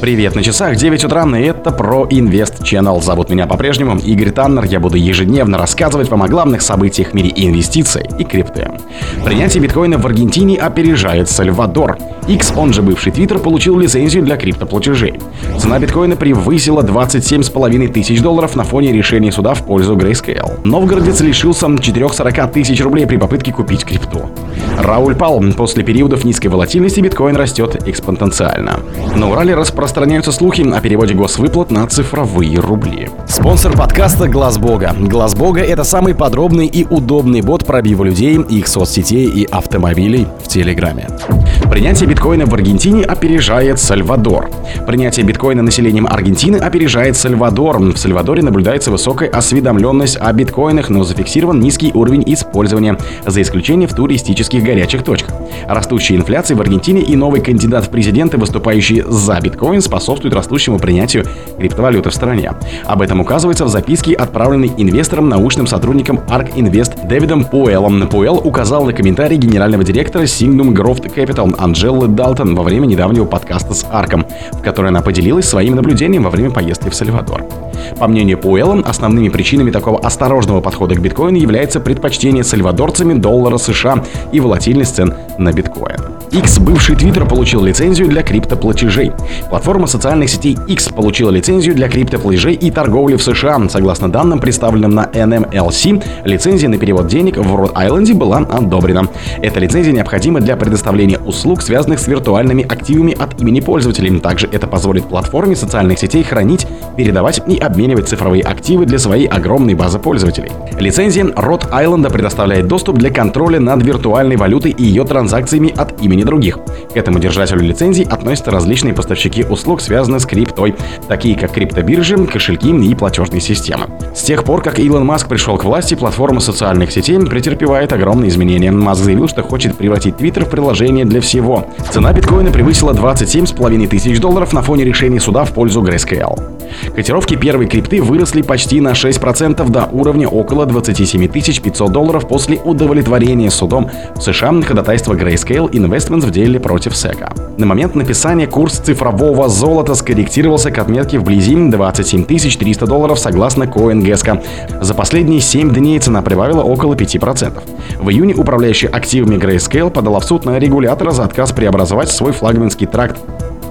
Привет, на часах 9 утра, и это про Инвест Channel. Зовут меня по-прежнему Игорь Таннер. Я буду ежедневно рассказывать вам о главных событиях в мире инвестиций и крипты. Принятие биткоина в Аргентине опережает Сальвадор. X, он же бывший Твиттер, получил лицензию для криптоплатежей. Цена биткоина превысила 27,5 тысяч долларов на фоне решения суда в пользу Grayscale. Новгородец лишился 440 тысяч рублей при попытке купить крипту. Рауль пал. После периодов низкой волатильности биткоин растет экспоненциально. На Урале распространяются слухи о переводе госвыплат на цифровые рубли. Спонсор подкаста Глаз Бога. Глаз Бога это самый подробный и удобный бот пробива людей, их соцсетей и автомобилей в Телеграме. Принятие биткоина в Аргентине опережает Сальвадор. Принятие биткоина населением Аргентины опережает Сальвадор. В Сальвадоре наблюдается высокая осведомленность о биткоинах, но зафиксирован низкий уровень использования, за исключением в туристических горячих точках. Растущая инфляция в Аргентине и новый кандидат в президенты, выступающий за биткоин, способствуют растущему принятию криптовалюты в стране. Об этом указывается в записке, отправленной инвестором, научным сотрудником ARK Invest Дэвидом Пуэлом. Пуэл указал на комментарий генерального директора Signum Growth Capital Анджеллы Далтон во время недавнего подкаста с Арком, в которой она поделилась своим наблюдением во время поездки в Сальвадор. По мнению Пуэлла, основными причинами такого осторожного подхода к биткоину является предпочтение сальвадорцами доллара США и волатильность цен на биткоин. X, бывший Twitter, получил лицензию для криптоплатежей. Платформа социальных сетей X получила лицензию для криптоплатежей и торговли в США. Согласно данным, представленным на NMLC, лицензия на перевод денег в Род-Айленде была одобрена. Эта лицензия необходима для предоставления услуг, связанных с виртуальными активами от имени пользователей. Также это позволит платформе социальных сетей хранить, передавать и обменивать цифровые активы для своей огромной базы пользователей. Лицензия Род-Айленда предоставляет доступ для контроля над виртуальной валютой и ее транзакциями от имени других. К этому держателю лицензий относятся различные поставщики услуг, связанные с криптой, такие как криптобиржи, кошельки и платежные системы. С тех пор, как Илон Маск пришел к власти, платформа социальных сетей претерпевает огромные изменения. Маск заявил, что хочет превратить Твиттер в приложение для всего. Цена биткоина превысила 27,5 тысяч долларов на фоне решения суда в пользу Grayscale. Котировки первой крипты выросли почти на 6% до уровня около 27 500 долларов после удовлетворения судом в США ходатайства Grayscale Investments в деле против SEC. На момент написания курс цифрового золота скорректировался к отметке вблизи 27 300 долларов согласно CoinGesco. За последние 7 дней цена прибавила около 5%. В июне управляющая активами Grayscale подала в суд на регулятора за отказ преобразовать свой флагманский тракт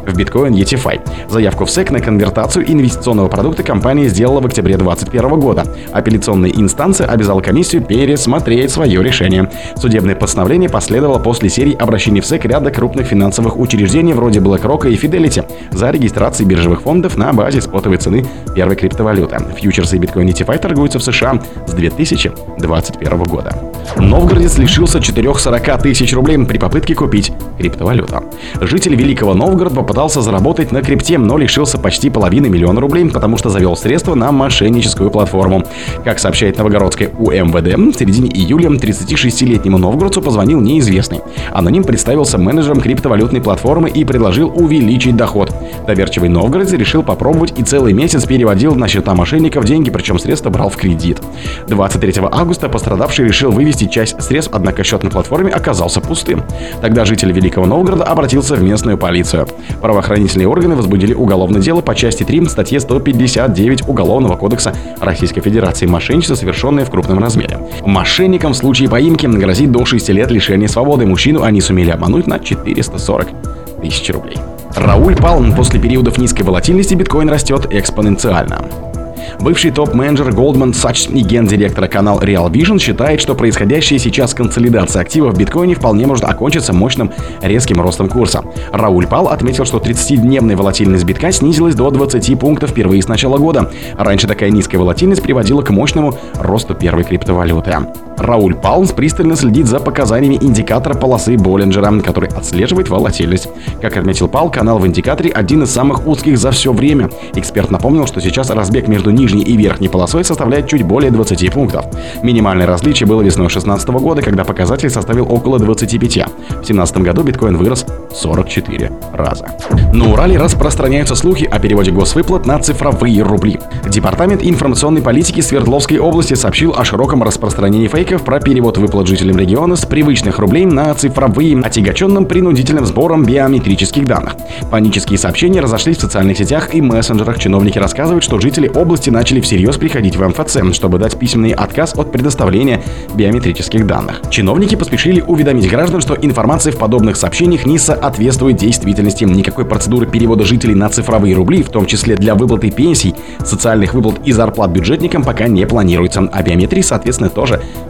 в биткоин ETFI. Заявку в SEC на конвертацию инвестиционного продукта компания сделала в октябре 2021 года. Апелляционная инстанция обязала комиссию пересмотреть свое решение. Судебное постановление последовало после серии обращений в SEC ряда крупных финансовых учреждений вроде BlackRock и Fidelity за регистрацией биржевых фондов на базе спотовой цены первой криптовалюты. Фьючерсы и биткоин ETFI торгуются в США с 2021 года. Новгородец лишился 440 тысяч рублей при попытке купить криптовалюту. Житель Великого Новгорода попытался заработать на крипте, но лишился почти половины миллиона рублей, потому что завел средства на мошенническую платформу. Как сообщает Новогородская УМВД, в середине июля 36-летнему новгородцу позвонил неизвестный. Аноним представился менеджером криптовалютной платформы и предложил увеличить доход. Доверчивый новгородец решил попробовать и целый месяц переводил на счета мошенников деньги, причем средства брал в кредит. 23 августа пострадавший решил вывести часть средств, однако счет на платформе оказался пустым. Тогда житель Великого Новгорода обратился в местную полицию. Правоохранительные органы возбудили уголовное дело по части 3 статье 159 Уголовного кодекса Российской Федерации «Мошенничество, совершенное в крупном размере». Мошенникам в случае поимки грозит до 6 лет лишения свободы. Мужчину они сумели обмануть на 440 тысяч рублей. Рауль пал после периодов низкой волатильности биткоин растет экспоненциально. Бывший топ-менеджер Goldman Sachs и гендиректора канала Real Vision считает, что происходящая сейчас консолидация активов в биткоине вполне может окончиться мощным резким ростом курса. Рауль Пал отметил, что 30-дневная волатильность битка снизилась до 20 пунктов впервые с начала года. Раньше такая низкая волатильность приводила к мощному росту первой криптовалюты. Рауль Палмс пристально следит за показаниями индикатора полосы Боллинджера, который отслеживает волатильность. Как отметил Пал, канал в индикаторе один из самых узких за все время. Эксперт напомнил, что сейчас разбег между нижней и верхней полосой составляет чуть более 20 пунктов. Минимальное различие было весной 2016 года, когда показатель составил около 25. В 2017 году биткоин вырос 44 раза. На Урале распространяются слухи о переводе госвыплат на цифровые рубли. Департамент информационной политики Свердловской области сообщил о широком распространении фейков чиновников про перевод выплат жителям региона с привычных рублей на цифровые, отягоченным принудительным сбором биометрических данных. Панические сообщения разошлись в социальных сетях и мессенджерах. Чиновники рассказывают, что жители области начали всерьез приходить в МФЦ, чтобы дать письменный отказ от предоставления биометрических данных. Чиновники поспешили уведомить граждан, что информация в подобных сообщениях не соответствует действительности. Никакой процедуры перевода жителей на цифровые рубли, в том числе для выплаты пенсий, социальных выплат и зарплат бюджетникам пока не планируется. О биометрии, соответственно, тоже